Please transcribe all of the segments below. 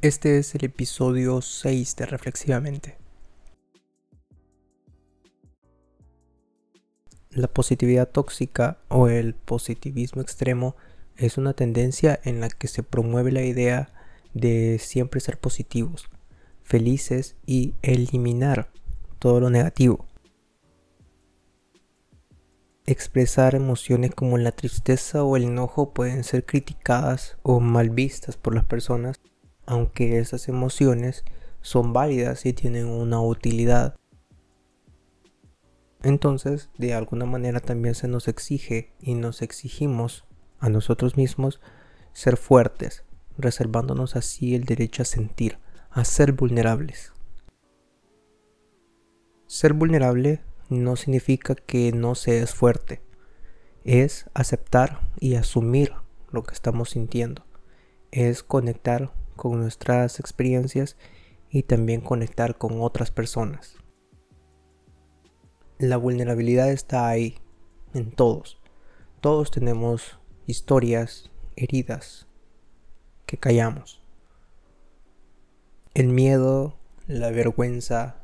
Este es el episodio 6 de Reflexivamente. La positividad tóxica o el positivismo extremo es una tendencia en la que se promueve la idea de siempre ser positivos, felices y eliminar todo lo negativo. Expresar emociones como la tristeza o el enojo pueden ser criticadas o mal vistas por las personas aunque esas emociones son válidas y tienen una utilidad. Entonces, de alguna manera también se nos exige y nos exigimos a nosotros mismos ser fuertes, reservándonos así el derecho a sentir, a ser vulnerables. Ser vulnerable no significa que no se es fuerte, es aceptar y asumir lo que estamos sintiendo, es conectar con nuestras experiencias y también conectar con otras personas. La vulnerabilidad está ahí, en todos. Todos tenemos historias, heridas, que callamos. El miedo, la vergüenza,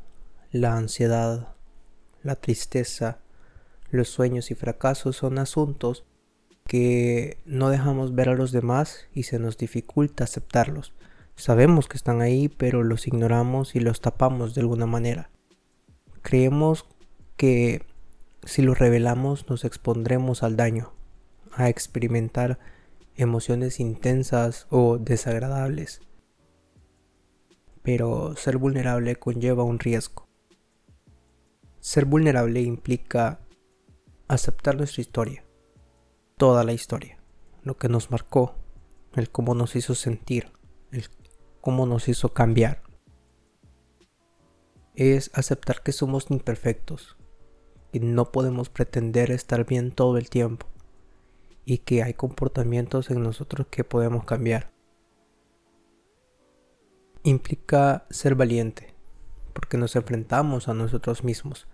la ansiedad, la tristeza, los sueños y fracasos son asuntos que no dejamos ver a los demás y se nos dificulta aceptarlos. Sabemos que están ahí, pero los ignoramos y los tapamos de alguna manera. Creemos que si los revelamos nos expondremos al daño, a experimentar emociones intensas o desagradables. Pero ser vulnerable conlleva un riesgo. Ser vulnerable implica aceptar nuestra historia, toda la historia, lo que nos marcó, el cómo nos hizo sentir, el cómo nos hizo cambiar. Es aceptar que somos imperfectos, que no podemos pretender estar bien todo el tiempo y que hay comportamientos en nosotros que podemos cambiar. Implica ser valiente, porque nos enfrentamos a nosotros mismos,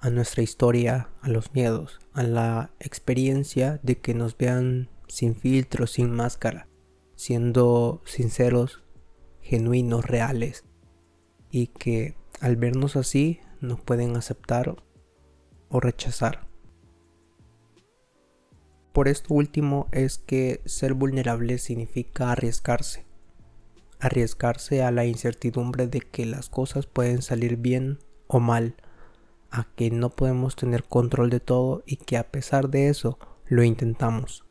a nuestra historia, a los miedos, a la experiencia de que nos vean sin filtro, sin máscara, siendo sinceros genuinos, reales, y que al vernos así nos pueden aceptar o rechazar. Por esto último es que ser vulnerable significa arriesgarse. Arriesgarse a la incertidumbre de que las cosas pueden salir bien o mal, a que no podemos tener control de todo y que a pesar de eso lo intentamos.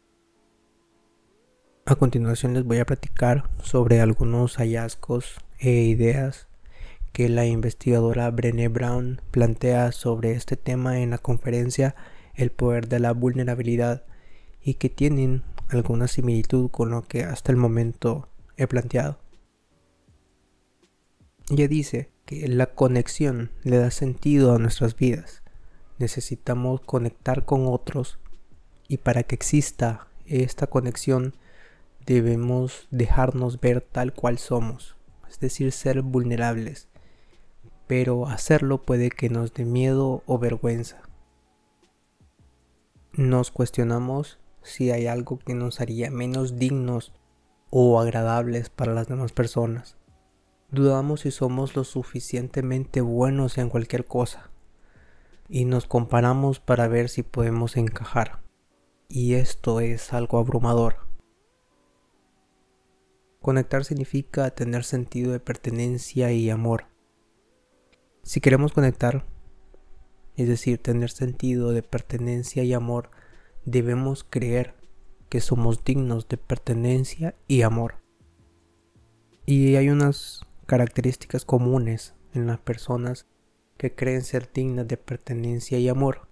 A continuación les voy a platicar sobre algunos hallazgos e ideas que la investigadora Brené Brown plantea sobre este tema en la conferencia El poder de la vulnerabilidad y que tienen alguna similitud con lo que hasta el momento he planteado. Ella dice que la conexión le da sentido a nuestras vidas. Necesitamos conectar con otros y para que exista esta conexión debemos dejarnos ver tal cual somos, es decir, ser vulnerables, pero hacerlo puede que nos dé miedo o vergüenza. Nos cuestionamos si hay algo que nos haría menos dignos o agradables para las demás personas. Dudamos si somos lo suficientemente buenos en cualquier cosa y nos comparamos para ver si podemos encajar. Y esto es algo abrumador. Conectar significa tener sentido de pertenencia y amor. Si queremos conectar, es decir, tener sentido de pertenencia y amor, debemos creer que somos dignos de pertenencia y amor. Y hay unas características comunes en las personas que creen ser dignas de pertenencia y amor.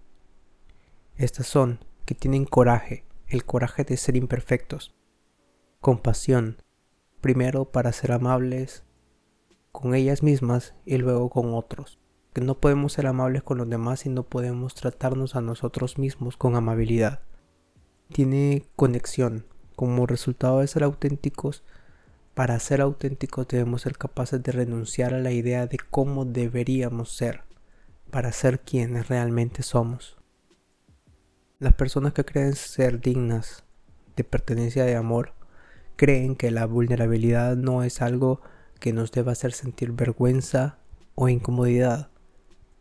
Estas son que tienen coraje, el coraje de ser imperfectos, compasión, primero para ser amables con ellas mismas y luego con otros. Que no podemos ser amables con los demás y no podemos tratarnos a nosotros mismos con amabilidad. Tiene conexión. Como resultado de ser auténticos, para ser auténticos debemos ser capaces de renunciar a la idea de cómo deberíamos ser para ser quienes realmente somos. Las personas que creen ser dignas de pertenencia de amor creen que la vulnerabilidad no es algo que nos deba hacer sentir vergüenza o incomodidad.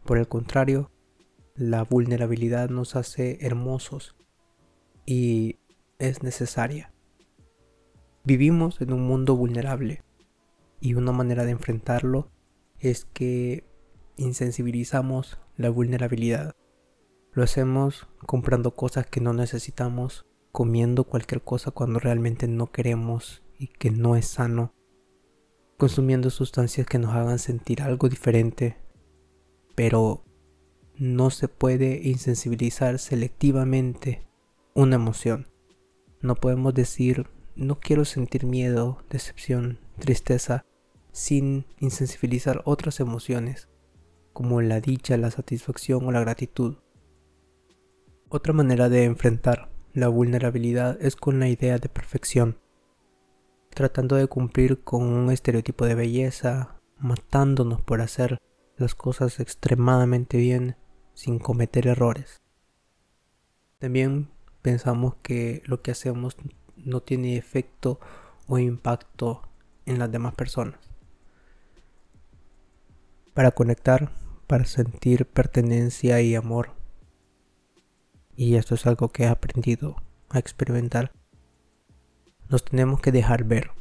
Por el contrario, la vulnerabilidad nos hace hermosos y es necesaria. Vivimos en un mundo vulnerable y una manera de enfrentarlo es que insensibilizamos la vulnerabilidad. Lo hacemos comprando cosas que no necesitamos, comiendo cualquier cosa cuando realmente no queremos y que no es sano, consumiendo sustancias que nos hagan sentir algo diferente, pero no se puede insensibilizar selectivamente una emoción. No podemos decir no quiero sentir miedo, decepción, tristeza, sin insensibilizar otras emociones, como la dicha, la satisfacción o la gratitud. Otra manera de enfrentar la vulnerabilidad es con la idea de perfección, tratando de cumplir con un estereotipo de belleza, matándonos por hacer las cosas extremadamente bien sin cometer errores. También pensamos que lo que hacemos no tiene efecto o impacto en las demás personas. Para conectar, para sentir pertenencia y amor. Y esto es algo que he aprendido a experimentar. Nos tenemos que dejar ver.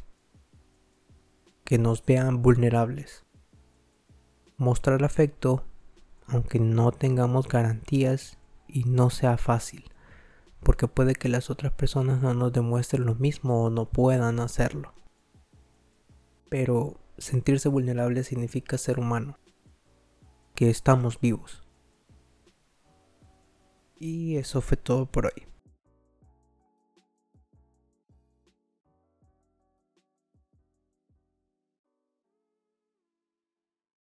Que nos vean vulnerables. Mostrar afecto aunque no tengamos garantías y no sea fácil porque puede que las otras personas no nos demuestren lo mismo o no puedan hacerlo. Pero sentirse vulnerable significa ser humano, que estamos vivos. Y eso fue todo por hoy.